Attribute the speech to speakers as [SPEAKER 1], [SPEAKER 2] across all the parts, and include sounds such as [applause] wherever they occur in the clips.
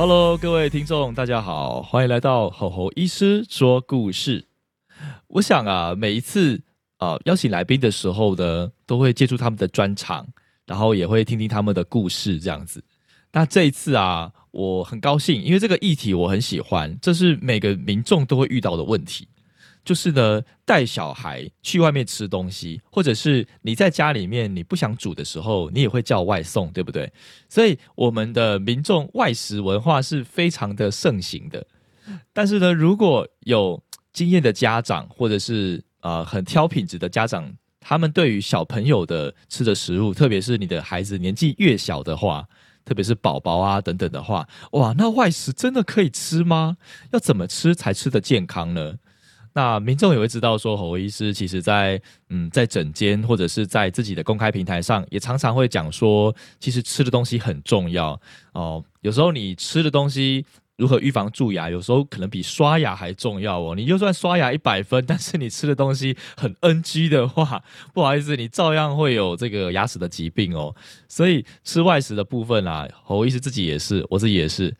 [SPEAKER 1] Hello，各位听众，大家好，欢迎来到吼吼医师说故事。我想啊，每一次啊邀请来宾的时候呢，都会借助他们的专场，然后也会听听他们的故事这样子。那这一次啊，我很高兴，因为这个议题我很喜欢，这是每个民众都会遇到的问题。就是呢，带小孩去外面吃东西，或者是你在家里面你不想煮的时候，你也会叫外送，对不对？所以我们的民众外食文化是非常的盛行的。但是呢，如果有经验的家长，或者是呃很挑品质的家长，他们对于小朋友的吃的食物，特别是你的孩子年纪越小的话，特别是宝宝啊等等的话，哇，那外食真的可以吃吗？要怎么吃才吃得健康呢？那民众也会知道说，侯医师其实在嗯，在诊间或者是在自己的公开平台上，也常常会讲说，其实吃的东西很重要哦。有时候你吃的东西如何预防蛀牙，有时候可能比刷牙还重要哦。你就算刷牙一百分，但是你吃的东西很 NG 的话，不好意思，你照样会有这个牙齿的疾病哦。所以吃外食的部分啊，侯医师自己也是，我自己也是，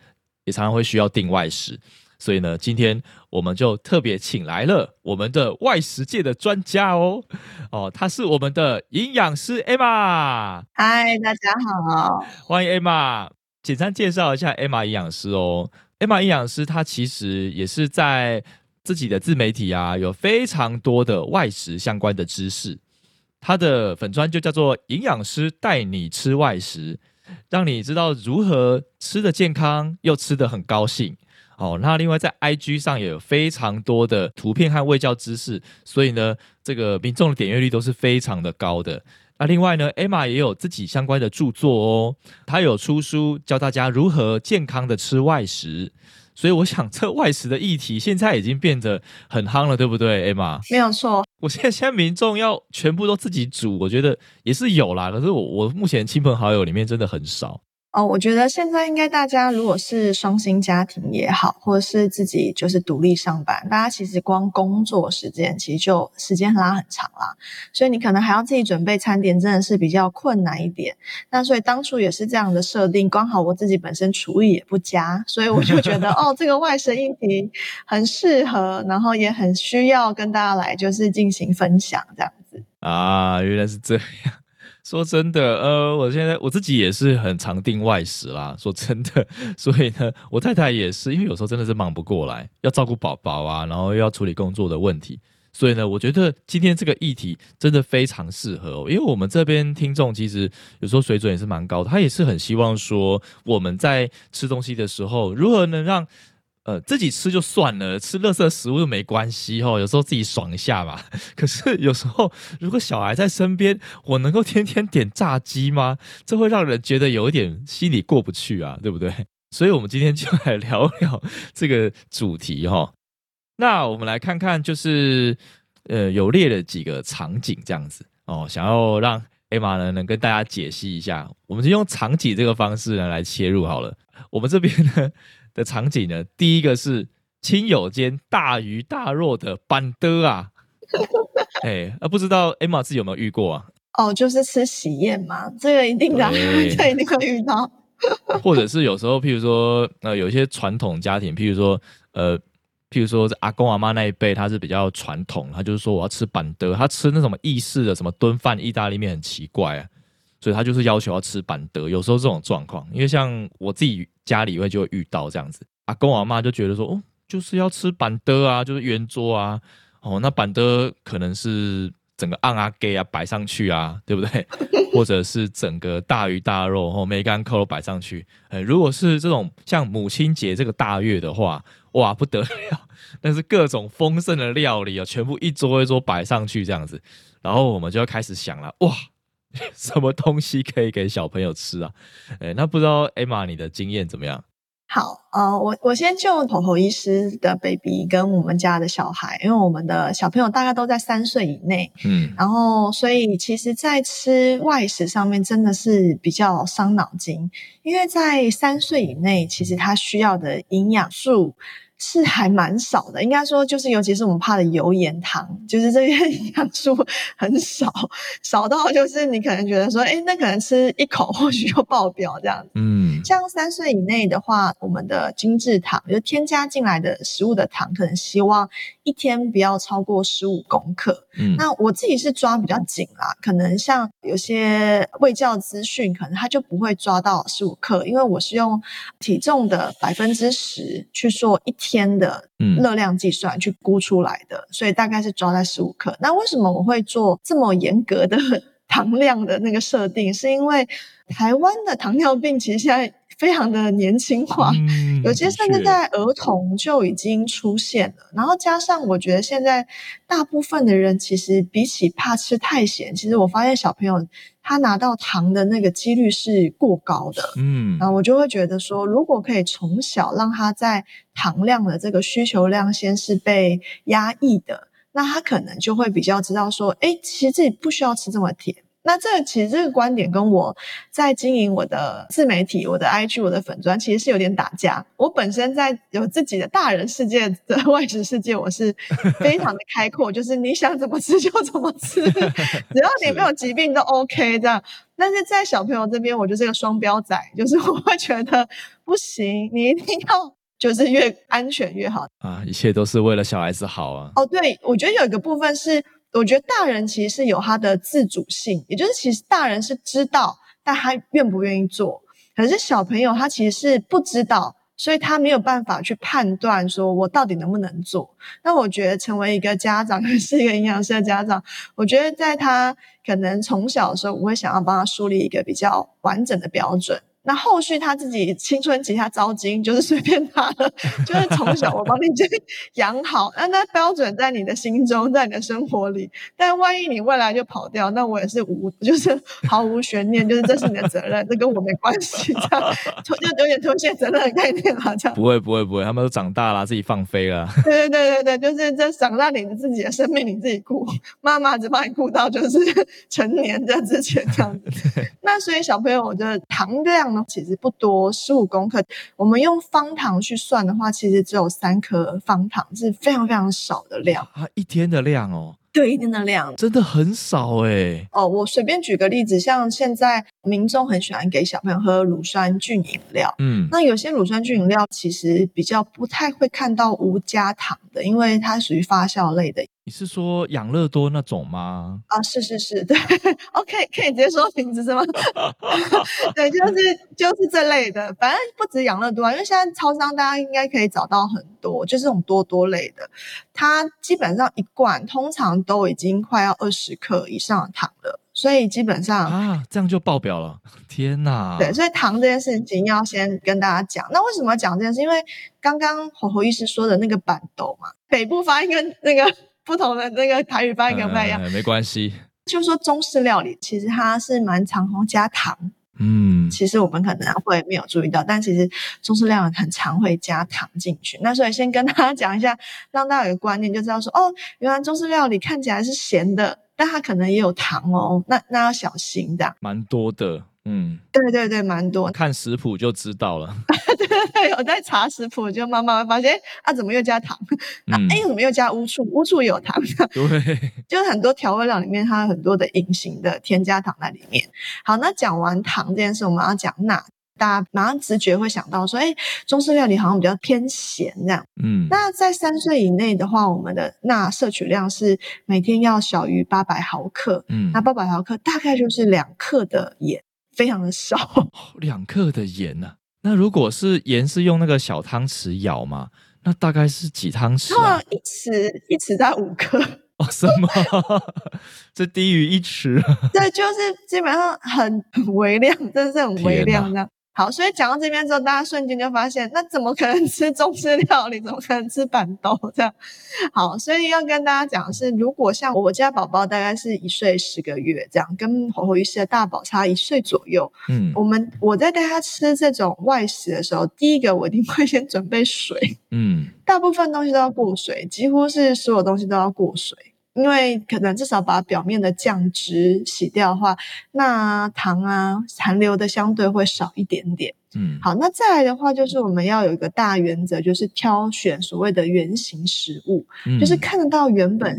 [SPEAKER 1] 也常常会需要订外食。所以呢，今天我们就特别请来了我们的外食界的专家哦，哦，他是我们的营养师 Emma。
[SPEAKER 2] 嗨，大家好，
[SPEAKER 1] 欢迎 Emma。简单介绍一下 Emma 营养师哦，Emma 营养师他其实也是在自己的自媒体啊，有非常多的外食相关的知识。他的粉砖就叫做营养师带你吃外食，让你知道如何吃的健康又吃的很高兴。哦，那另外在 IG 上也有非常多的图片和卫教知识，所以呢，这个民众的点阅率都是非常的高的。那另外呢，Emma 也有自己相关的著作哦，她有出书教大家如何健康的吃外食。所以我想，这外食的议题现在已经变得很夯了，对不对，Emma？
[SPEAKER 2] 没有错。
[SPEAKER 1] 我现在现在民众要全部都自己煮，我觉得也是有啦，可是我我目前亲朋好友里面真的很少。
[SPEAKER 2] 哦，我觉得现在应该大家如果是双薪家庭也好，或者是自己就是独立上班，大家其实光工作时间其实就时间拉很长啦，所以你可能还要自己准备餐点，真的是比较困难一点。那所以当初也是这样的设定，刚好我自己本身厨艺也不佳，所以我就觉得 [laughs] 哦，这个外食议题很适合，然后也很需要跟大家来就是进行分享这样子
[SPEAKER 1] 啊，原来是这样。说真的，呃，我现在我自己也是很常订外食啦。说真的，[laughs] 所以呢，我太太也是，因为有时候真的是忙不过来，要照顾宝宝啊，然后又要处理工作的问题，所以呢，我觉得今天这个议题真的非常适合，因为我们这边听众其实有时候水准也是蛮高的，他也是很希望说我们在吃东西的时候，如何能让。呃，自己吃就算了，吃垃圾食物又没关系哈。有时候自己爽一下嘛。[laughs] 可是有时候，如果小孩在身边，我能够天天点炸鸡吗？这会让人觉得有一点心里过不去啊，对不对？[laughs] 所以，我们今天就来聊聊这个主题哈。那我们来看看，就是呃，有列了几个场景这样子哦，想要让艾玛呢能跟大家解析一下。我们就用场景这个方式呢来切入好了。我们这边呢。的场景呢？第一个是亲友间大鱼大肉的板的啊，[laughs] 哎，啊，不知道 Emma 自己有没有遇过啊？
[SPEAKER 2] 哦，就是吃喜宴嘛，这个一定的，[laughs] 这一定会遇到。[laughs]
[SPEAKER 1] 或者是有时候，譬如说，呃，有一些传统家庭，譬如说，呃，譬如说阿公阿妈那一辈，他是比较传统，他就是说我要吃板德，他吃那什么意式的什么炖饭、意大利面很奇怪啊，所以他就是要求要吃板的。有时候这种状况，因为像我自己。家里会就会遇到这样子，阿公阿妈就觉得说，哦，就是要吃板的啊，就是圆桌啊，哦，那板的可能是整个按啊给啊摆上去啊，对不对？[laughs] 或者是整个大鱼大肉哦，梅干扣肉摆上去。哎，如果是这种像母亲节这个大月的话，哇，不得了，但是各种丰盛的料理啊，全部一桌一桌摆上去这样子，然后我们就要开始想了，哇。[laughs] 什么东西可以给小朋友吃啊？[laughs] 哎，那不知道 Emma 你的经验怎么样？
[SPEAKER 2] 好，呃，我我先就口口医师的 baby 跟我们家的小孩，因为我们的小朋友大概都在三岁以内，
[SPEAKER 1] 嗯，
[SPEAKER 2] 然后所以其实，在吃外食上面真的是比较伤脑筋，因为在三岁以内，其实他需要的营养素。是还蛮少的，应该说就是，尤其是我们怕的油盐糖，就是这些 [laughs] 营养素很少，少到就是你可能觉得说，哎，那可能吃一口或许就爆表这样子。嗯，像三岁以内的话，我们的精制糖就添加进来的食物的糖，可能希望一天不要超过十五公克。嗯，那我自己是抓比较紧啦，可能像有些卫教资讯，可能他就不会抓到十五克，因为我是用体重的百分之十去做一。天的热量计算去估出来的，所以大概是抓在十五克。那为什么我会做这么严格的 [laughs] 糖量的那个设定？是因为台湾的糖尿病其实现在非常的年轻化，有些甚至在儿童就已经出现了。然后加上我觉得现在大部分的人其实比起怕吃太咸，其实我发现小朋友。他拿到糖的那个几率是过高的，嗯，然后我就会觉得说，如果可以从小让他在糖量的这个需求量先是被压抑的，那他可能就会比较知道说，哎，其实自己不需要吃这么甜。那这其实这个观点跟我在经营我的自媒体、我的 IG、我的粉砖，其实是有点打架。我本身在有自己的大人世界的 [laughs] 外食世界，我是非常的开阔，就是你想怎么吃就怎么吃，[laughs] 只要你没有疾病都 OK 这样。但是在小朋友这边，我就是个双标仔，就是我会觉得不行，你一定要就是越安全越好
[SPEAKER 1] 啊，一切都是为了小孩子好啊。
[SPEAKER 2] 哦，对，我觉得有一个部分是。我觉得大人其实是有他的自主性，也就是其实大人是知道，但他愿不愿意做。可是小朋友他其实是不知道，所以他没有办法去判断说我到底能不能做。那我觉得成为一个家长，[laughs] 是一个营养师的家长，我觉得在他可能从小的时候，我会想要帮他树立一个比较完整的标准。那后续他自己青春期他招金就是随便他了，就是从小我帮你就养好，那那标准在你的心中，在你的生活里。但万一你未来就跑掉，那我也是无就是毫无悬念，就是这是你的责任，这跟我没关系，这样就有点推卸责任的概念了。这样
[SPEAKER 1] 不会不会不会，他们都长大了，自己放飞了。
[SPEAKER 2] 对对对对对，就是这长大你的自己的生命你自己顾，妈妈只帮你顾到就是 [laughs] 成年这之前这样子。[laughs] 那所以小朋友我觉得糖量。其实不多，十五公克。我们用方糖去算的话，其实只有三颗方糖，是非常非常少的量
[SPEAKER 1] 啊，一天的量哦。
[SPEAKER 2] 对，一定的量
[SPEAKER 1] 真的很少哎。
[SPEAKER 2] 哦，我随便举个例子，像现在民众很喜欢给小朋友喝乳酸菌饮料，嗯，那有些乳酸菌饮料其实比较不太会看到无加糖的，因为它属于发酵类的。
[SPEAKER 1] 你是说养乐多那种吗？
[SPEAKER 2] 啊，是是是，对，[laughs] OK，可以直接说名字是吗？[laughs] 对，就是就是这类的，反正不止养乐多啊，因为现在超商大家应该可以找到很多，就是这种多多类的，它基本上一罐通常都已经快要二十克以上的糖了。所以基本上
[SPEAKER 1] 啊，这样就爆表了！天哪！
[SPEAKER 2] 对，所以糖这件事情要先跟大家讲。那为什么要讲这件事？因为刚刚侯侯医师说的那个板豆嘛，北部发音跟那个 [laughs] 不同的那个台语发音不太一样。
[SPEAKER 1] 没关系，
[SPEAKER 2] 就说中式料理其实它是蛮常会加糖。嗯，其实我们可能会没有注意到，但其实中式料理很常会加糖进去。那所以先跟大家讲一下，让大家有个观念，就知道说哦，原来中式料理看起来是咸的。但它可能也有糖哦，那那要小心的。
[SPEAKER 1] 蛮多的，嗯，
[SPEAKER 2] 对对对，蛮多。
[SPEAKER 1] 看食谱就知道了。
[SPEAKER 2] 对 [laughs] 对对，我在查食谱，就慢慢发现，啊，怎么又加糖？啊，哎，怎么又加乌醋？乌醋也有糖。
[SPEAKER 1] 对，
[SPEAKER 2] 就是很多调味料里面，它有很多的隐形的添加糖在里面。好，那讲完糖这件事，我们要讲钠。大家马上直觉会想到说，哎，中式料理好像比较偏咸这样。嗯，那在三岁以内的话，我们的钠摄取量是每天要小于八百毫克。嗯，那八百毫克大概就是两克的盐，非常的少。
[SPEAKER 1] 两克的盐呢？那如果是盐是用那个小汤匙舀吗，那大概是几汤匙啊？
[SPEAKER 2] 一匙一匙在五克。
[SPEAKER 1] 哦，什么？[laughs] 这低于一匙？
[SPEAKER 2] 对，就是基本上很很微量，真的是很微量这样。好，所以讲到这边之后，大家瞬间就发现，那怎么可能吃中式料理？怎么可能吃板豆？这样好，所以要跟大家讲的是，如果像我家宝宝大概是一岁十个月这样，跟火火鱼师的大宝差一岁左右，嗯，我们我在带他吃这种外食的时候，第一个我一定会先准备水，嗯，大部分东西都要过水，几乎是所有东西都要过水。因为可能至少把表面的酱汁洗掉的话，那糖啊残留的相对会少一点点。嗯，好，那再来的话就是我们要有一个大原则，就是挑选所谓的原形食物，就是看得到原本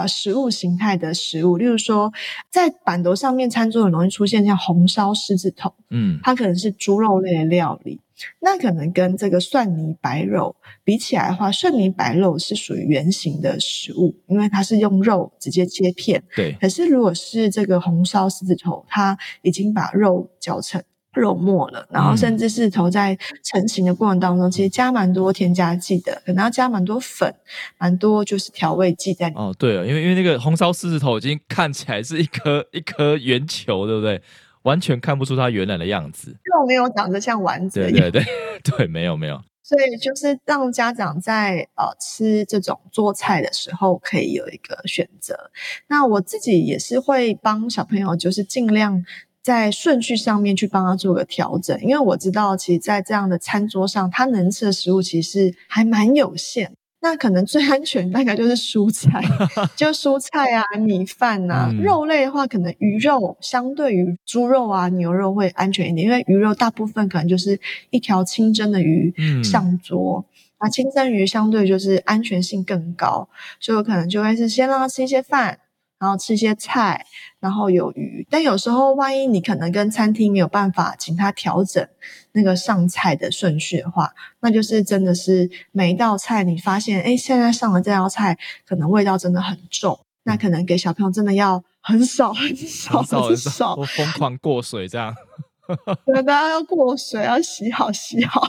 [SPEAKER 2] 呃食物形态的食物。例如说，在板头上面，餐桌很容易出现像红烧狮子头，嗯，它可能是猪肉类的料理。那可能跟这个蒜泥白肉比起来的话，蒜泥白肉是属于圆形的食物，因为它是用肉直接切片。
[SPEAKER 1] 对。
[SPEAKER 2] 可是如果是这个红烧狮子头，它已经把肉搅成肉末了，然后甚至是头在成型的过程当中，其实加蛮多添加剂的，可能要加蛮多粉，蛮多就是调味剂在里面。
[SPEAKER 1] 哦，对了，因为因为那个红烧狮子头已经看起来是一颗一颗圆球，对不对？完全看不出它原来的样子，
[SPEAKER 2] 肉没有长得像丸子。
[SPEAKER 1] 对对对对，没有没有。
[SPEAKER 2] 所以就是让家长在呃吃这种做菜的时候，可以有一个选择。那我自己也是会帮小朋友，就是尽量在顺序上面去帮他做个调整，因为我知道，其实，在这样的餐桌上，他能吃的食物其实还蛮有限。那可能最安全大概就是蔬菜，[laughs] 就蔬菜啊、米饭呐。肉类的话，可能鱼肉相对于猪肉啊、牛肉会安全一点，因为鱼肉大部分可能就是一条清蒸的鱼上桌，那清蒸鱼相对就是安全性更高，所以我可能就会是先让他吃一些饭。然后吃一些菜，然后有鱼。但有时候，万一你可能跟餐厅没有办法请他调整那个上菜的顺序的话，那就是真的是每一道菜你发现，哎，现在上的这道菜可能味道真的很重，那可能给小朋友真的要很少很 [laughs] 少很少，
[SPEAKER 1] 疯狂过水这样。
[SPEAKER 2] 对，大家要过水，要洗好洗好。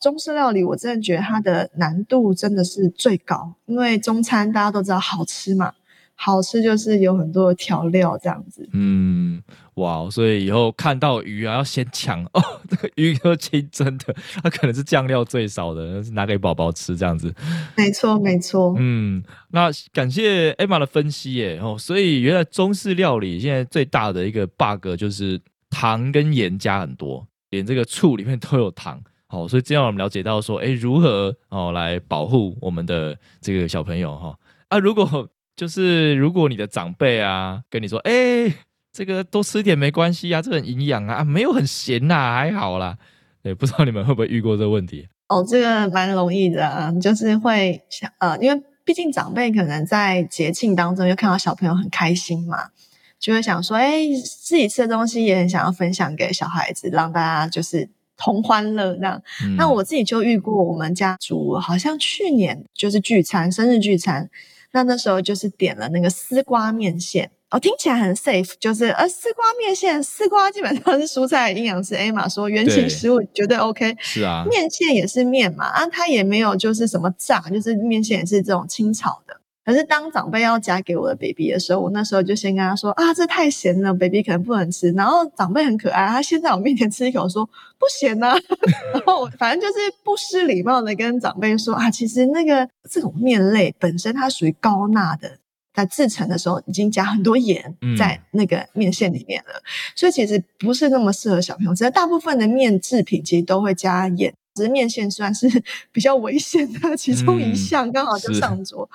[SPEAKER 2] 中式料理，我真的觉得它的难度真的是最高，因为中餐大家都知道好吃嘛。好吃就是有很多的调料这样子，
[SPEAKER 1] 嗯，哇，所以以后看到鱼啊，要先抢哦，[laughs] 这个鱼都清蒸的，它可能是酱料最少的，是拿给宝宝吃这样子。
[SPEAKER 2] 没错，没错。
[SPEAKER 1] 嗯，那感谢 Emma 的分析耶，哦，所以原来中式料理现在最大的一个 bug 就是糖跟盐加很多，连这个醋里面都有糖。好，所以这样我们了解到说，哎，如何哦来保护我们的这个小朋友哈？啊，如果就是如果你的长辈啊跟你说，哎，这个多吃点没关系啊，这很营养啊，没有很咸呐，还好啦。对，不知道你们会不会遇过这个问题？
[SPEAKER 2] 哦，这个蛮容易的，就是会想，呃，因为毕竟长辈可能在节庆当中又看到小朋友很开心嘛，就会想说，哎，自己吃的东西也很想要分享给小孩子，让大家就是同欢乐这样。那我自己就遇过，我们家族好像去年就是聚餐，生日聚餐。那那时候就是点了那个丝瓜面线，哦，听起来很 safe，就是呃丝瓜面线，丝瓜基本上是蔬菜营养师 A 嘛说原型食物绝对 OK，
[SPEAKER 1] 是啊，
[SPEAKER 2] 面线也是面嘛，啊，它也没有就是什么炸，就是面线也是这种清炒的。可是当长辈要夹给我的 baby 的时候，我那时候就先跟他说啊，这太咸了，baby 可能不能吃。然后长辈很可爱，他先在我面前吃一口，说不咸呐。[laughs] 然后反正就是不失礼貌的跟长辈说啊，其实那个这种面类本身它属于高钠的，在制成的时候已经加很多盐在那个面线里面了，所以其实不是那么适合小朋友。其实大部分的面制品其实都会加盐，只是面线算是 [laughs] 比较危险的其中一项，刚好就上桌。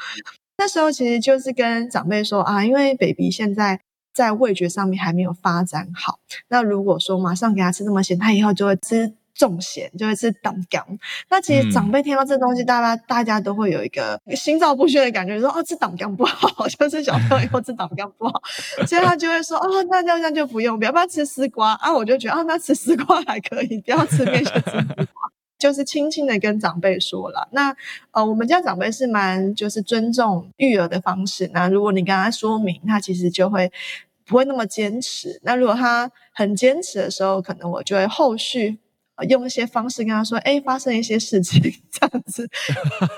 [SPEAKER 2] 那时候其实就是跟长辈说啊，因为 baby 现在在味觉上面还没有发展好。那如果说马上给他吃那么咸，他以后就会吃重咸，就会吃胆干。那其实长辈听到这东西，大家大家都会有一个心照不宣的感觉，说哦，吃胆干不好，[laughs] 就是小朋友以后吃胆干不好，所以他就会说哦，那那那就不用，不要不要吃丝瓜啊。我就觉得啊，那吃丝瓜还可以，不要吃面线丝瓜。就是轻轻的跟长辈说了，那呃，我们家长辈是蛮就是尊重育儿的方式。那如果你跟他说明，他其实就会不会那么坚持。那如果他很坚持的时候，可能我就会后续用一些方式跟他说，哎，发生一些事情这样子。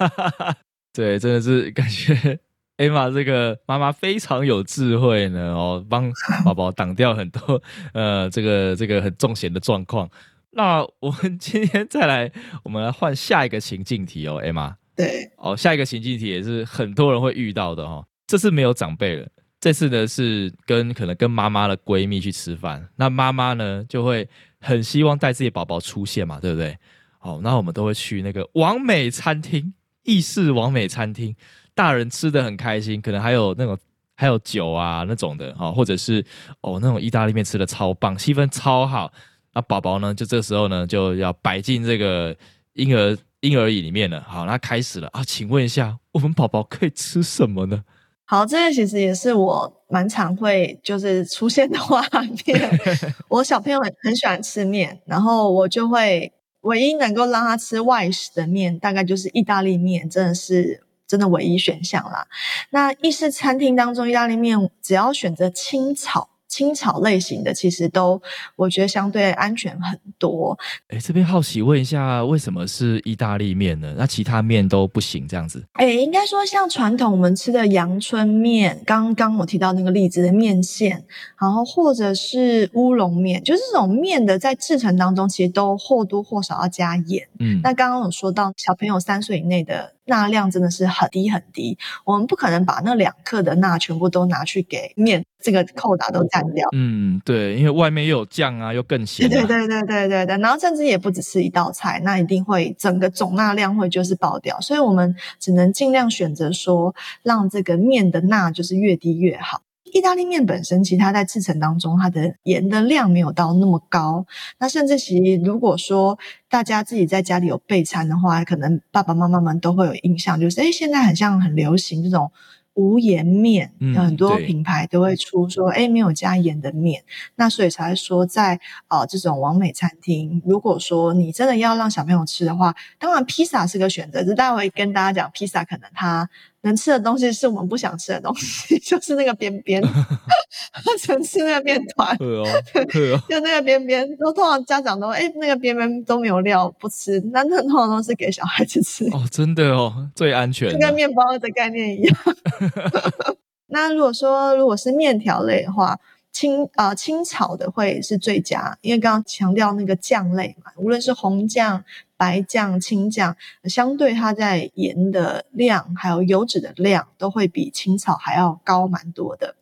[SPEAKER 2] [laughs]
[SPEAKER 1] 对，真的是感觉艾玛这个妈妈非常有智慧呢，哦，帮宝宝挡掉很多呃这个这个很重险的状况。那我们今天再来，我们来换下一个情境题哦，Emma。
[SPEAKER 2] 对，
[SPEAKER 1] 哦，下一个情境题也是很多人会遇到的哦。这次没有长辈了，这次呢是跟可能跟妈妈的闺蜜去吃饭，那妈妈呢就会很希望带自己宝宝出现嘛，对不对？哦，那我们都会去那个完美餐厅，意式完美餐厅，大人吃的很开心，可能还有那种还有酒啊那种的哈，或者是哦那种意大利面吃的超棒，气氛超好。那宝宝呢，就这时候呢就要摆进这个婴儿婴儿椅里面了。好，那开始了啊，请问一下，我们宝宝可以吃什么呢？[laughs]
[SPEAKER 2] 好，这个其实也是我蛮常会就是出现的画面。[laughs] 我小朋友很很喜欢吃面，然后我就会唯一能够让他吃外食的面，大概就是意大利面，真的是真的唯一选项啦。那意式餐厅当中，意大利面只要选择清炒。清炒类型的其实都，我觉得相对安全很多。
[SPEAKER 1] 哎，这边好奇问一下，为什么是意大利面呢？那其他面都不行这样子？
[SPEAKER 2] 哎，应该说像传统我们吃的阳春面，刚刚我提到那个例子的面线，然后或者是乌龙面，就是这种面的在制成当中，其实都或多或少要加盐。嗯，那刚刚有说到小朋友三岁以内的。钠量真的是很低很低，我们不可能把那两克的钠全部都拿去给面，这个扣打都占掉。
[SPEAKER 1] 嗯，对，因为外面又有酱啊，又更咸。
[SPEAKER 2] 对对对对对对，然后甚至也不只是一道菜，那一定会整个总钠量会就是爆掉，所以我们只能尽量选择说，让这个面的钠就是越低越好。意大利面本身，其实它在制成当中，它的盐的量没有到那么高。那甚至其实，如果说大家自己在家里有备餐的话，可能爸爸妈妈们都会有印象，就是哎，现在很像很流行这种。无盐面，有很多品牌都会出说，哎，没有加盐的面。那所以才会说，在呃这种完美餐厅，如果说你真的要让小朋友吃的话，当然披萨是个选择。就待会跟大家讲，披萨可能他能吃的东西是我们不想吃的东西，[laughs] 就是那个边边，[laughs] 他只能吃那个面团，[laughs] 就那个边边。都通常家长都，哎，那个边边都没有料，不吃。那那通常都是给小孩子吃。
[SPEAKER 1] 哦，真的哦，最安全，就
[SPEAKER 2] 跟面包的概念一样。那如果说如果是面条类的话，青啊青草的会是最佳，因为刚刚强调那个酱类嘛，无论是红酱、白酱、青酱，相对它在盐的量还有油脂的量都会比青草还要高蛮多的。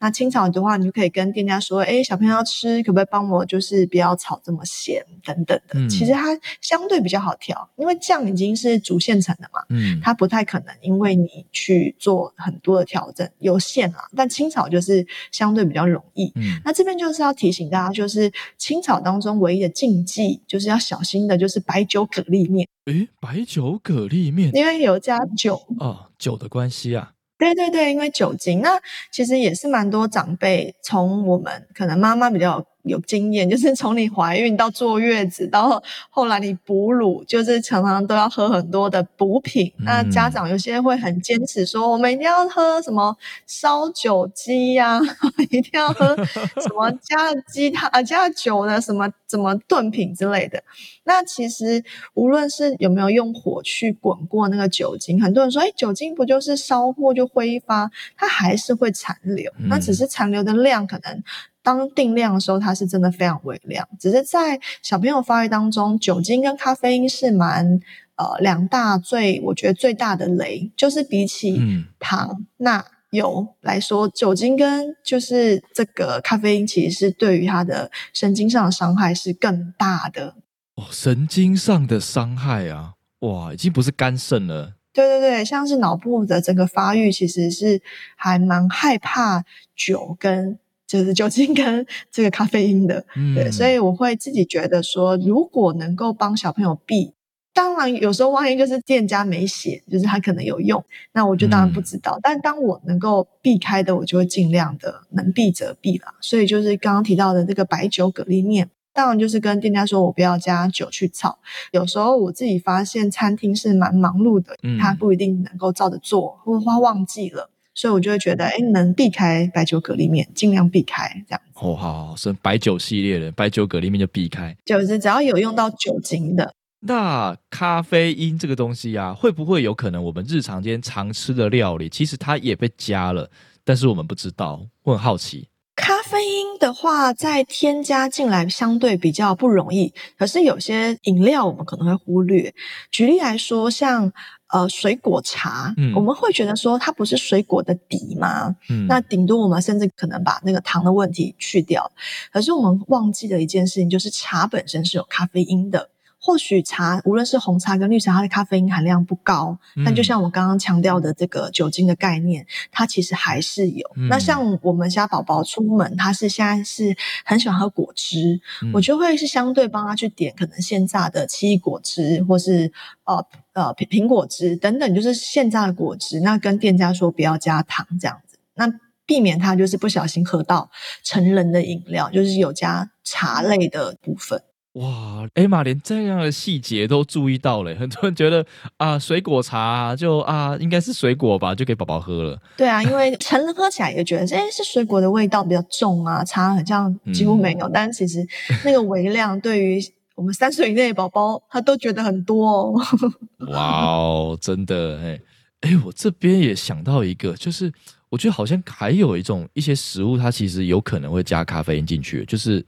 [SPEAKER 2] 那清炒的话，你就可以跟店家说：“哎，小朋友要吃，可不可以帮我就是不要炒这么咸等等的。”其实它相对比较好调，因为酱已经是主现成的嘛，嗯，它不太可能因为你去做很多的调整有限啊。但清炒就是相对比较容易。嗯，那这边就是要提醒大家，就是清炒当中唯一的禁忌就是要小心的，就是白酒蛤蜊面。
[SPEAKER 1] 诶，白酒蛤蜊面，
[SPEAKER 2] 因为有加酒
[SPEAKER 1] 哦，酒的关系啊。
[SPEAKER 2] 对对对，因为酒精，那其实也是蛮多长辈从我们可能妈妈比较。有经验，就是从你怀孕到坐月子，到后来你哺乳，就是常常都要喝很多的补品。那家长有些会很坚持说，我们一定要喝什么烧酒鸡呀，[laughs] 一定要喝什么加鸡汤啊，加酒的什么怎么炖品之类的。那其实无论是有没有用火去滚过那个酒精，很多人说，哎，酒精不就是烧过就挥发，它还是会残留。那只是残留的量可能。当定量的时候，它是真的非常微量，只是在小朋友发育当中，酒精跟咖啡因是蛮呃两大最我觉得最大的雷，就是比起糖、钠、油来说，酒精跟就是这个咖啡因，其实是对于他的神经上的伤害是更大的。
[SPEAKER 1] 哦，神经上的伤害啊，哇，已经不是肝肾了。
[SPEAKER 2] 对对对，像是脑部的整个发育，其实是还蛮害怕酒跟。就是酒精跟 [laughs] 这个咖啡因的，对，所以我会自己觉得说，如果能够帮小朋友避，当然有时候万一就是店家没写，就是他可能有用，那我就当然不知道。但当我能够避开的，我就会尽量的能避则避啦。所以就是刚刚提到的这个白酒蛤蜊面，当然就是跟店家说我不要加酒去炒。有时候我自己发现餐厅是蛮忙碌的，他不一定能够照着做，或者他忘记了。所以我就会觉得，哎，能避开白酒蛤蜊面，尽量避开这样。
[SPEAKER 1] 哦，好，好，是白酒系列的白酒蛤蜊面就避开。
[SPEAKER 2] 就是只要有用到酒精的。
[SPEAKER 1] 那咖啡因这个东西啊，会不会有可能我们日常间常吃的料理，其实它也被加了，但是我们不知道？我很好奇。
[SPEAKER 2] 咖啡啡因的话，在添加进来相对比较不容易，可是有些饮料我们可能会忽略。举例来说，像呃水果茶，
[SPEAKER 1] 嗯
[SPEAKER 2] 我们会觉得说它不是水果的底吗？
[SPEAKER 1] 嗯，
[SPEAKER 2] 那顶多我们甚至可能把那个糖的问题去掉，可是我们忘记了一件事情，就是茶本身是有咖啡因的。或许茶，无论是红茶跟绿茶，它的咖啡因含量不高，但就
[SPEAKER 1] 嗯
[SPEAKER 2] 像我刚刚强调的这个酒精的概念，它其实还是有。
[SPEAKER 1] 嗯
[SPEAKER 2] 那像我们家宝宝出门，他是现在是很喜欢喝果汁，
[SPEAKER 1] 嗯
[SPEAKER 2] 我就会是相对帮他去点可能现榨的奇异果汁，或是呃呃苹苹果汁等等，就是现榨的果汁。那跟店家说不要加糖这样子，那避免他就是不小心喝到成人的饮料，就是有加茶类的部分。
[SPEAKER 1] 哇，艾玛连这样的细节都注意到了，很多人觉得啊，水果茶就啊应该是水果吧，就给宝宝喝了。
[SPEAKER 2] 对啊，因为成人喝起来也觉得，哎，是水果的味道比较重啊，茶好像几乎没有。
[SPEAKER 1] 嗯
[SPEAKER 2] 但其实那个微量对于我们三岁以内的宝宝，他都觉得很多哦。[laughs]
[SPEAKER 1] 哇哦，真的哎哎，我这边也想到一个，就是我觉得好像还有一种一些食物，它其实有可能会加咖啡因进去，就是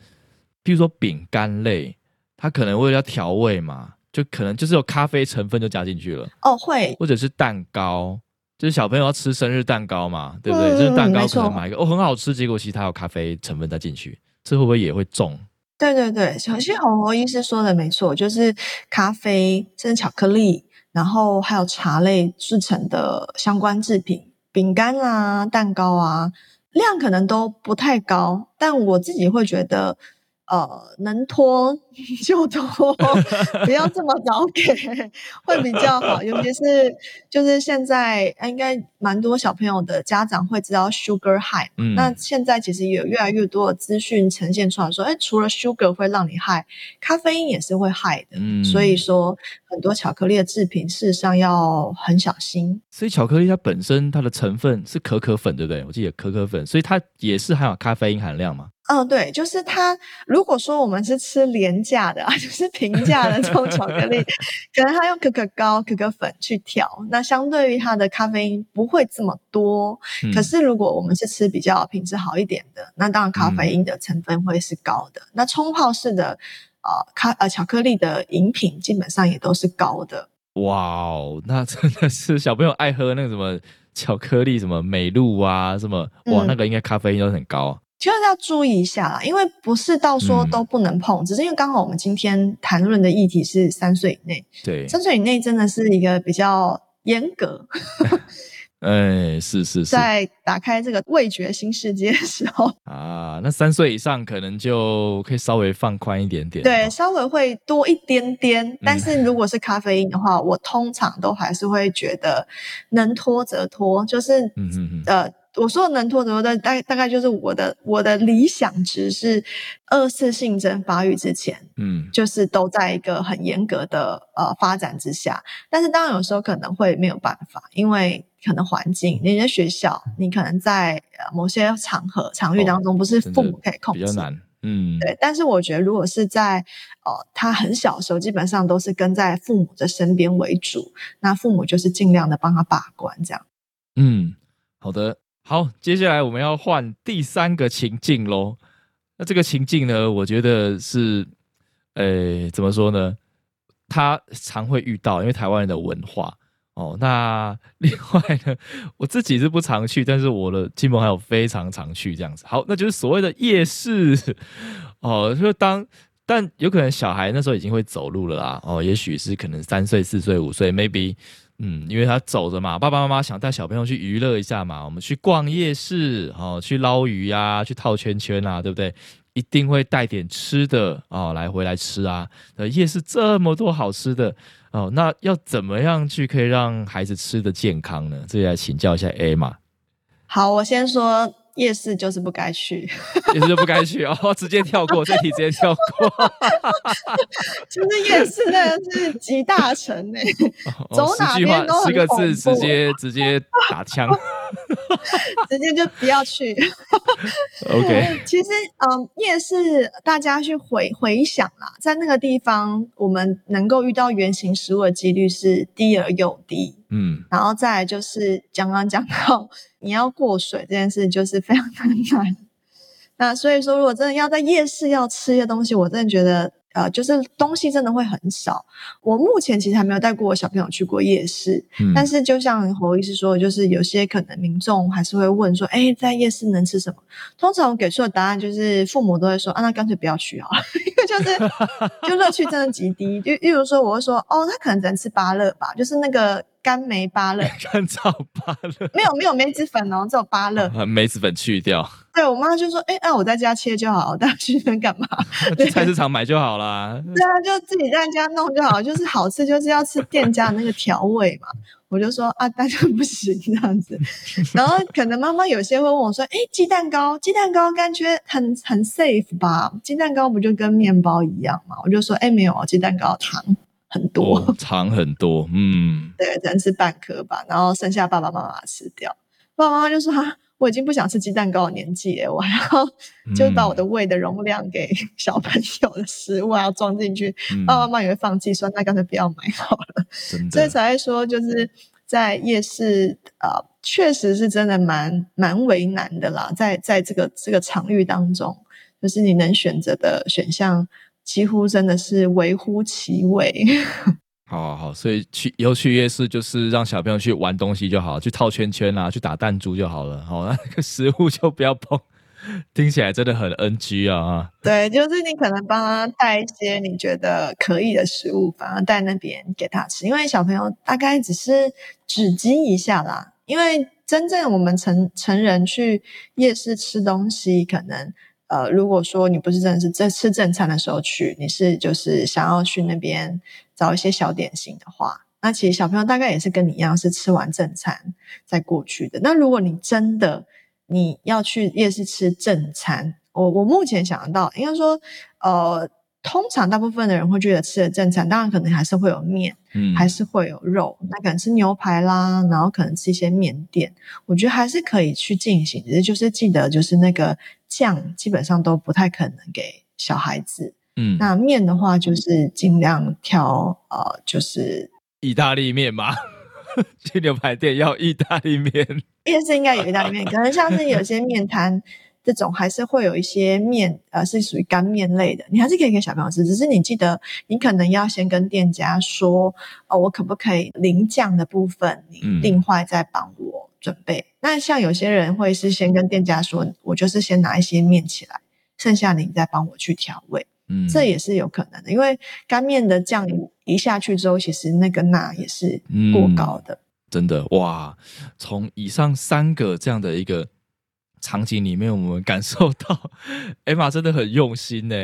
[SPEAKER 1] 譬如说饼干类，它可能为了要调味嘛，就可能就是有咖啡成分就加进去了，
[SPEAKER 2] 哦，会，
[SPEAKER 1] 或者是蛋糕。就是小朋友要吃生日蛋糕嘛，对不对？
[SPEAKER 2] 嗯
[SPEAKER 1] 就是蛋糕可能买一个哦很好吃，结果其实它有咖啡成分再进去，这会不会也会中？
[SPEAKER 2] 对对对，其实红红医师说的没错，就是咖啡、甚至巧克力，然后还有茶类制成的相关制品，饼干啊、蛋糕啊，量可能都不太高，但我自己会觉得。呃，能拖 [laughs] 就拖，不要这么早给，会比较好。尤其是就是现在，呃应该蛮多小朋友的家长会知道 sugar high 嘛。
[SPEAKER 1] 嗯
[SPEAKER 2] 那现在其实有越来越多的资讯呈现出来，说，哎，除了 sugar 会让你 high，咖啡因也是会 high 的。
[SPEAKER 1] 嗯
[SPEAKER 2] 所以说，很多巧克力的制品事实上要很小心。
[SPEAKER 1] 所以巧克力它本身它的成分是可可粉，对不对？我记得可可粉，所以它也是含有咖啡因含量嘛。
[SPEAKER 2] 嗯，对，就是它。如果说我们是吃廉价的啊，[laughs] 就是平价的这种巧克力，[laughs] 可能它用可可膏、可可粉去调，那相对于它的咖啡因不会这么多。
[SPEAKER 1] 嗯
[SPEAKER 2] 可是如果我们是吃比较品质好一点的，那当然咖
[SPEAKER 1] 嗯
[SPEAKER 2] 啡因的成分会是高的。那冲泡式的呃咖呃巧克力的饮品基本上也都是高的。
[SPEAKER 1] 哇哦，[laughs] 那真的是小朋友爱喝那个什么巧克力，什么美露啊，什么哇，
[SPEAKER 2] 嗯
[SPEAKER 1] 那个应该咖啡因都很高啊。
[SPEAKER 2] 就是要注意一下啦，因为不是到说
[SPEAKER 1] 嗯
[SPEAKER 2] 都不能碰，只是因为刚好我们今天谈论的议题是三岁以内，
[SPEAKER 1] 对，
[SPEAKER 2] 三岁以内真的是一个比较严格，[laughs]
[SPEAKER 1] 哎，是是是
[SPEAKER 2] 在打开这个味觉新世界的时候，[laughs]
[SPEAKER 1] 啊，那三岁以上可能就可以稍微放宽一点点。
[SPEAKER 2] 对，
[SPEAKER 1] 哦
[SPEAKER 2] 稍微会多一点点。但是如果是咖啡因的话，我通常都还是会觉得能拖则拖，就是
[SPEAKER 1] 嗯嗯嗯
[SPEAKER 2] 呃。我说的能拖能拖的大大概就是我的我的理想值是二次性征发育之前，
[SPEAKER 1] 嗯
[SPEAKER 2] 就是都在一个很严格的呃发展之下，但是当然有时候可能会没有办法，因为可能环境，你在学校，你可能在呃某些场合场域当中，不是父母可以控制
[SPEAKER 1] 比较。难。嗯，
[SPEAKER 2] 对，但是我觉得如果是在呃他很小的时候，基本上都是跟在父母的身边为主，那父母就是尽量的帮他把关这样。
[SPEAKER 1] 嗯，好的，好，接下来我们要换第三个情境喽。那这个情境呢，我觉得是，呃，怎么说呢？他常会遇到，因为台湾人的文化哦。那 [laughs] 另外呢，我自己是不常去，但是我的亲朋好友非常常去这样子。好，那就是所谓的夜市 [laughs] 哦，就当。但有可能小孩那时候已经会走路了啦，哦，也许是可能三岁、四岁、五岁，maybe 嗯，因为他走着嘛，爸爸妈妈想带小朋友去娱乐一下嘛，我们去逛夜市，哦，去捞鱼啊，去套圈圈啊，对不对？一定会带点吃的哦，来回来吃啊。呃，夜市这么多好吃的哦，那要怎么样去可以让孩子吃的健康呢？这里来请教一下 A 嘛，
[SPEAKER 2] 好，我先说夜市就是不该去，
[SPEAKER 1] 夜市就不该去哦，直接跳过这题，直接跳过。
[SPEAKER 2] 就是 [laughs] 夜市真的是集大成呢、
[SPEAKER 1] 哦
[SPEAKER 2] 走哪边
[SPEAKER 1] 十个字，直接直接打枪。[laughs]
[SPEAKER 2] 直接就不要去。[laughs]
[SPEAKER 1] OK，[laughs]
[SPEAKER 2] 其实，嗯，夜市大家去回回想啦，在那个地方，我们能够遇到原型食物的几率是低而又低。
[SPEAKER 1] 嗯
[SPEAKER 2] 然后再来就是刚刚讲到，你要过水这件事就是非常的 [laughs] 难。那所以说，如果真的要在夜市要吃一些东西，我真的觉得。呃，就是东西真的会很少。我目前其实还没有带过我小朋友去过夜市，但是就像侯医师说，就是有些可能民众还是会问说，哎，在夜市能吃什么？通常我给出的答案就是父母都会说，啊，那干脆不要去啊，[laughs] 因为就是就乐趣真的极低。就例如说，我会说，哦，他可能只能吃芭乐吧，就是那个。干梅芭乐，[laughs]
[SPEAKER 1] 干燥芭乐，
[SPEAKER 2] 没有没有梅子粉哦，只有芭乐，
[SPEAKER 1] 梅子粉去掉。
[SPEAKER 2] 对我妈就说：“哎，那我在家切就好，[laughs] 大家去那干嘛？[laughs]
[SPEAKER 1] 去菜市场买就好啦。”
[SPEAKER 2] 对啊，就自己在家弄就好，就是好吃，就是要吃店家的那个调味嘛。我就说啊，那就不行这样子。然后可能妈妈有些会问我说：“哎，鸡蛋糕，鸡蛋糕感觉很很 safe 吧？鸡蛋糕不就跟面包一样嘛？”我就说：“哎，没有哦鸡蛋糕糖。”很多，
[SPEAKER 1] 长很多，嗯，[laughs]
[SPEAKER 2] 对，只能吃半颗吧，然后剩下爸爸妈妈吃掉。爸爸妈妈就说：“哈，我已经不想吃鸡蛋糕的年纪了，我还要就把我的胃的容量给 [laughs] 小朋友的食物要装进去。”爸爸妈妈也会放弃，说：“那干脆不要买好了。”所以才会说，就是在夜市啊，确实是真的蛮蛮为难的啦，在在这个这个场域当中，就是你能选择的选项。几乎真的是微乎其微。[laughs]
[SPEAKER 1] 好好好，所以去以后去夜市就是让小朋友去玩东西就好，去套圈圈啊，去打弹珠就好了。好，那个食物就不要碰。[laughs] 听起来真的很 NG 啊！[laughs]
[SPEAKER 2] 对，就是你可能帮他带一些你觉得可以的食物，反而带那边给他吃，因为小朋友大概只是只惊一下啦。因为真正我们成成人去夜市吃东西，可能。呃，如果说你不是真的是在吃正餐的时候去，你是就是想要去那边找一些小点心的话，那其实小朋友大概也是跟你一样是吃完正餐再过去的。那如果你真的你要去夜市吃正餐，我我目前想得到应该说，呃。通常大部分的人会觉得吃的正常，当然可能还是会有面，嗯，还是会有肉，那可能吃牛排啦，然后可能吃一些面店，我觉得还是可以去进行，只是就是记得就是那个酱基本上都不太可能给小孩子，嗯，那面的话就是尽量挑呃就是
[SPEAKER 1] 意大利面嘛，[laughs] 去牛排店要意大利面，
[SPEAKER 2] 夜市应该有意大利面，可能像是有些面摊。这种还是会有一些面，呃，是属于干面类的，你还是可以给小朋友吃，只是你记得，你可能要先跟店家说，哦，我可不可以淋酱的部分，你定坏再帮我准备。那像有些人会是先跟店家说，我就是先拿一些面起来，剩下你再帮我去调味，嗯，这也是有可能的，因为干面的酱一下去之后，其实那个钠也是过高的。
[SPEAKER 1] 真的哇，从以上三个这样的一个。场景里面，我们感受到 [laughs] 艾玛真的很用心呢，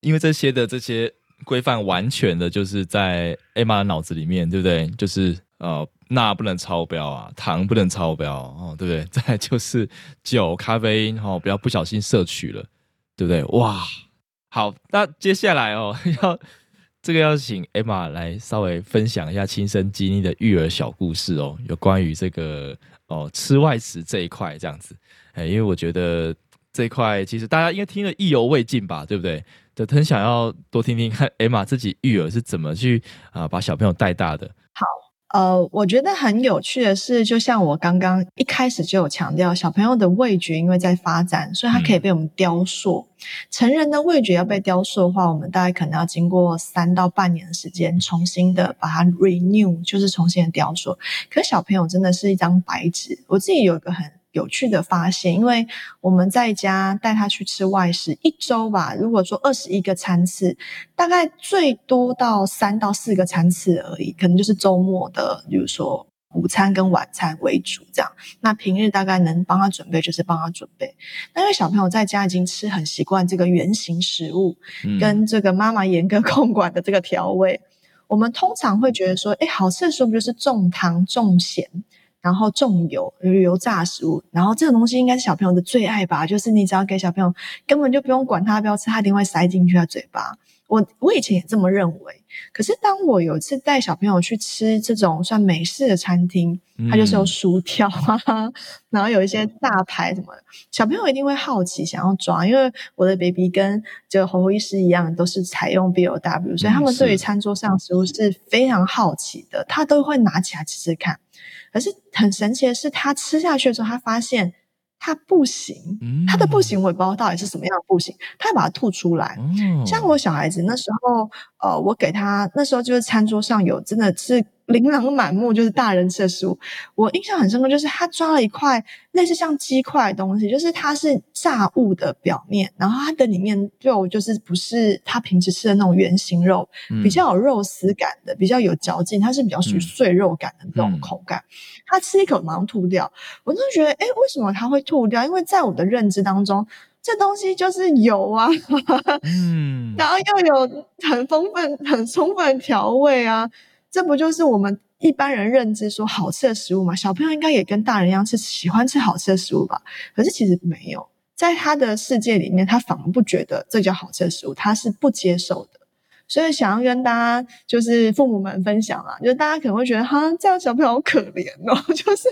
[SPEAKER 1] 因为这些的这些规范完全的就是在艾玛的脑子里面，对不对？就是呃，钠不能超标啊，糖不能超标哦，对不对？[laughs] 再就是酒、咖啡因哦，不要不小心摄取了，对不对？哇，好，那接下来哦，[laughs] 要这个要请艾玛来稍微分享一下亲身经历的育儿小故事哦，有关于这个哦吃外食这一块这样子。哎，因为我觉得这一块其实大家应该听了意犹未尽吧，对不对？就很想要多听听看，艾玛自己育儿是怎么去啊把小朋友带大的。
[SPEAKER 2] 好。呃，我觉得很有趣的是，就像我刚刚一开始就有强调，小朋友的味觉因为在发展，所以它可以被我们雕塑。成人的味觉要被雕塑的话，我们大概可能要经过三到半年的时间，重新的把它 renew，就是重新的雕塑。可小朋友真的是一张白纸。我自己有一个很。有趣的发现，因为我们在家带他去吃外食，一周吧，如果说二十一个餐次，大概最多到三到四个餐次而已，可能就是周末的，比如说午餐跟晚餐为主这样。那平日大概能帮他准备，就是帮他准备。那因为小朋友在家已经吃很习惯这个圆形食物，跟这个妈妈严格控管的这个调味，我们通常会觉得说，哎，好吃的食物不就是重糖重咸？然后重油油炸食物，然后这个东西应该是小朋友的最爱吧？就是你只要给小朋友，根本就不用管他不要吃，他一定会塞进去他嘴巴。我我以前也这么认为，可是当我有一次带小朋友去吃这种算美式的餐厅，他就是有薯条啊，然后有一些大牌什么的，小朋友一定会好奇想要抓，因为我的 baby 跟这个侯侯医师一样，都是采用 B O W，所以他们对于餐桌上食物是非常好奇的，他都会拿起来吃吃看。可是很神奇的是，他吃下去的时候，他发现。他不行，他的不行我也不知道到底是什么样的不行，他把它吐出来。像我小孩子那时候，呃，我给他那时候就是餐桌上有真的是。琳琅满目，就是大人吃的食物。我印象很深刻，就是他抓了一块类似像鸡块的东西，就是它是炸物的表面，然后它的里面肉就是不是他平时吃的那种圆形肉，比较有肉丝感的，比较有嚼劲，它是比较属于碎肉感的那种口感。他吃一口马上吐掉，我就觉得，哎，为什么他会吐掉？因为在我的认知当中，这东西就是油啊，嗯，[laughs] 然后又有很丰富、很充分调味啊。这不就是我们一般人认知说好吃的食物嘛？小朋友应该也跟大人一样是喜欢吃好吃的食物吧？可是其实没有，在他的世界里面，他反而不觉得这叫好吃的食物，他是不接受的。所以想要跟大家就是父母们分享啊，就是大家可能会觉得哈，这样小朋友好可怜哦，[laughs] 就是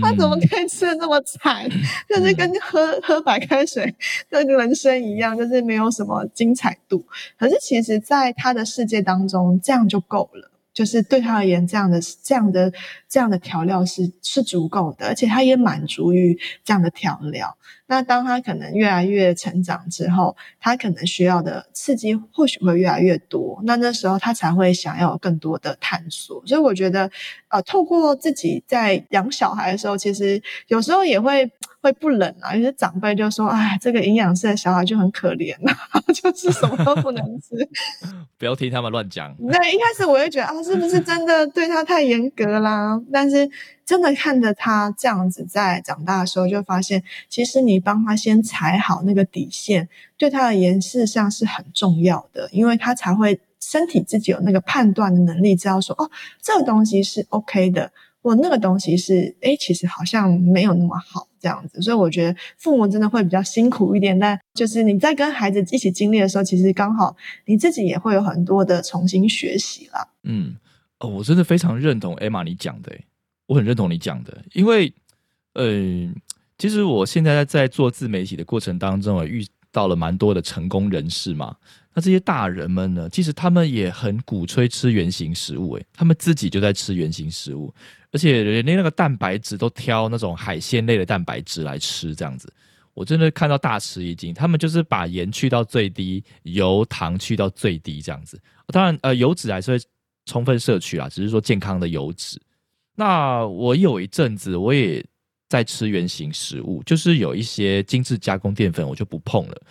[SPEAKER 2] 他怎么可以吃的那么惨？就是跟喝喝白开水的人生一样，就是没有什么精彩度。可是其实，在他的世界当中，这样就够了。就是对他而言，这样的、这样的、这样的调料是是足够的，而且他也满足于这样的调料。那当他可能越来越成长之后，他可能需要的刺激或许会越来越多。那那时候他才会想要更多的探索。所以我觉得，呃，透过自己在养小孩的时候，其实有时候也会会不冷啊。有些长辈就说：“哎，这个营养师的小孩就很可怜呐，[laughs] 就是什么都不能吃。[laughs] ”
[SPEAKER 1] 不要听他们乱讲。
[SPEAKER 2] 那一开始我也觉得啊，是不是真的对他太严格啦？但是。真的看着他这样子在长大的时候，就发现其实你帮他先踩好那个底线，对他而言事实上是很重要的，因为他才会身体自己有那个判断的能力，知道说哦，这个东西是 OK 的，或那个东西是哎，其实好像没有那么好这样子。所以我觉得父母真的会比较辛苦一点，但就是你在跟孩子一起经历的时候，其实刚好你自己也会有很多的重新学习啦。
[SPEAKER 1] 嗯，哦，我真的非常认同 Emma 你讲的。我很认同你讲的，因为，呃，其实我现在在做自媒体的过程当中，遇到了蛮多的成功人士嘛。那这些大人们呢，其实他们也很鼓吹吃原形食物，诶，他们自己就在吃原形食物，而且连那个蛋白质都挑那种海鲜类的蛋白质来吃，这样子，我真的看到大吃一惊。他们就是把盐去到最低，油糖去到最低，这样子。当然，呃，油脂还是会充分摄取啊，只是说健康的油脂。那我有一阵子我也在吃原形食物，就是有一些精致加工淀粉我就不碰了。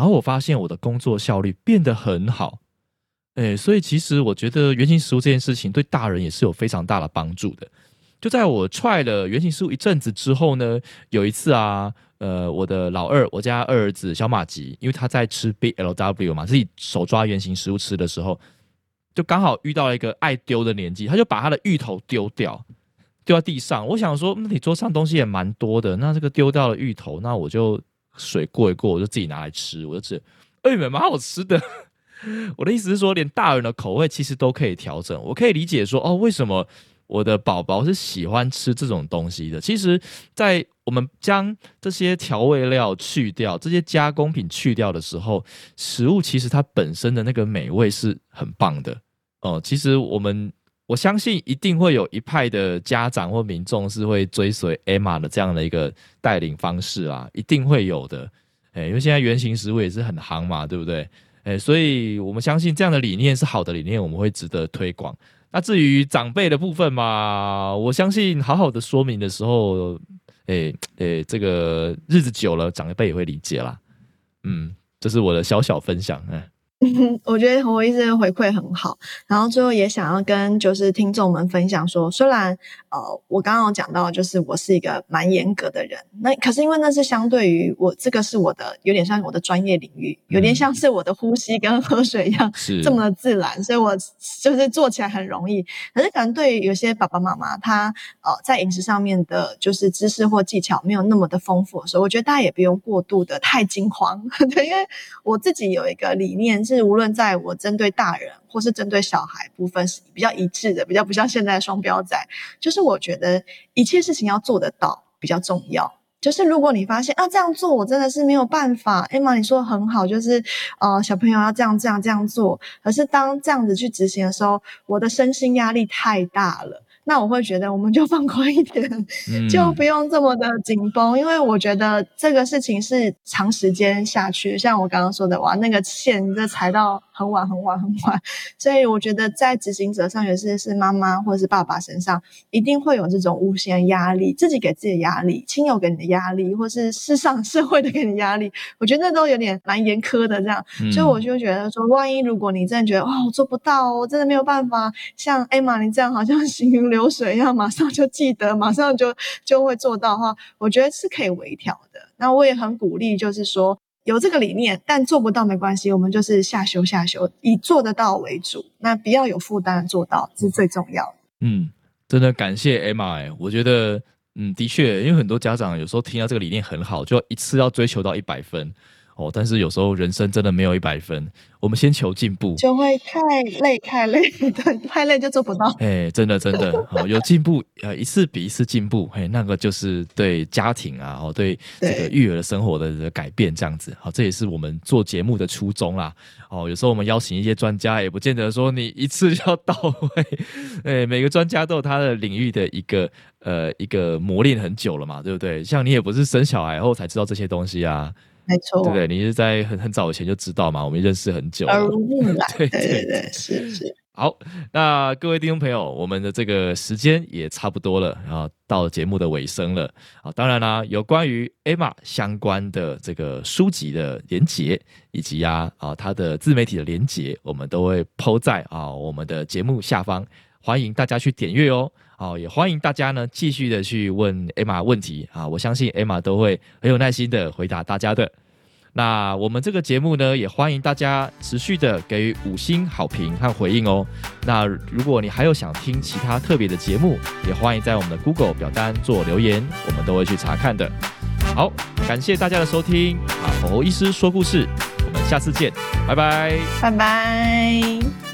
[SPEAKER 1] 然后我发现我的工作效率变得很好，哎，所以其实我觉得原形食物这件事情对大人也是有非常大的帮助的。就在我踹了原形食物一阵子之后呢，有一次啊，呃，我的老二，我家二儿子小马吉，因为他在吃 BLW 嘛，自己手抓原形食物吃的时候。就刚好遇到了一个爱丢的年纪，他就把他的芋头丢掉，丢在地上。我想说，那你桌上东西也蛮多的，那这个丢掉了芋头，那我就水过一过，我就自己拿来吃。我就吃，哎，蛮好吃的。[laughs] 我的意思是说，连大人的口味其实都可以调整。我可以理解说，哦，为什么我的宝宝是喜欢吃这种东西的？其实，在我们将这些调味料去掉、这些加工品去掉的时候，食物其实它本身的那个美味是很棒的哦。其实我们我相信一定会有一派的家长或民众是会追随 Emma 的这样的一个带领方式啊，一定会有的。哎，因为现在原型食物也是很夯嘛，对不对？哎，所以我们相信这样的理念是好的理念，我们会值得推广。那至于长辈的部分嘛，我相信好好的说明的时候。诶诶，这个日子久了，长辈也会理解啦。嗯，这是我的小小分享。嗯。[laughs]
[SPEAKER 2] 我觉得我一直回馈很好，然后最后也想要跟就是听众们分享说，虽然呃我刚刚有讲到就是我是一个蛮严格的人，那可是因为那是相对于我这个是我的有点像我的专业领域，有点像是我的呼吸跟喝水一样这么的自然，所以我就是做起来很容易。可是可能对于有些爸爸妈妈，他呃在饮食上面的就是知识或技巧没有那么的丰富的时候，我觉得大家也不用过度的太惊慌，[laughs] 对，因为我自己有一个理念。是无论在我针对大人或是针对小孩部分是比较一致的，比较不像现在双标仔。就是我觉得一切事情要做得到比较重要。就是如果你发现啊这样做我真的是没有办法，Emma 你说的很好，就是呃小朋友要这样这样这样做，可是当这样子去执行的时候，我的身心压力太大了。那我会觉得我们就放宽一点，就不用这么的紧绷，因为我觉得这个事情是长时间下去，像我刚刚说的，哇，那个线这踩到很晚很晚很晚，所以我觉得在执行者上，尤其是妈妈或者是爸爸身上，一定会有这种无形的压力，自己给自己的压力，亲友给你的压力，或是世上社会的给你压力，我觉得那都有点蛮严苛的这样，所以我就觉得说，万一如果你真的觉得哇，我做不到，我真的没有办法，像艾玛你这样好像 [laughs] 行云流水一样，马上就记得，马上就就会做到的话，我觉得是可以微调的。那我也很鼓励，就是说。有这个理念，但做不到没关系，我们就是下修下修，以做得到为主。那不要有负担，做到是最重要的。
[SPEAKER 1] 嗯，真的感谢 Emma，我觉得，嗯，的确，因为很多家长有时候听到这个理念很好，就一次要追求到一百分。哦，但是有时候人生真的没有一百分，我们先求进步，
[SPEAKER 2] 就会太累，太累，对，[laughs] 太累就做不到。[laughs]
[SPEAKER 1] 哎，真的真的，哦，有进步，呃，一次比一次进步，嘿，那个就是对家庭啊，哦，对这个育儿的生活的改变，这样子，好，这也是我们做节目的初衷啦。哦，有时候我们邀请一些专家，也不见得说你一次就要到位，哎，每个专家都有他的领域的一个呃一个磨练很久了嘛，对不对？像你也不是生小孩后才知道这些东西啊。
[SPEAKER 2] 没错，
[SPEAKER 1] 对不对？你是在很很早以前就知道嘛？我们认识很久，
[SPEAKER 2] 耳濡目染。[laughs] 对对对，是是。[laughs]
[SPEAKER 1] 好，那各位听众朋友，我们的这个时间也差不多了，然后到节目的尾声了。啊，当然啦，有关于 Emma 相关的这个书籍的连结，以及啊啊他的自媒体的连结，我们都会抛在啊我们的节目下方，欢迎大家去点阅哦。啊，也欢迎大家呢继续的去问 Emma 问题啊，我相信 Emma 都会很有耐心的回答大家的。那我们这个节目呢，也欢迎大家持续的给予五星好评和回应哦。那如果你还有想听其他特别的节目，也欢迎在我们的 Google 表单做留言，我们都会去查看的。好，感谢大家的收听啊，侯医师说故事，我们下次见，拜拜，
[SPEAKER 2] 拜拜。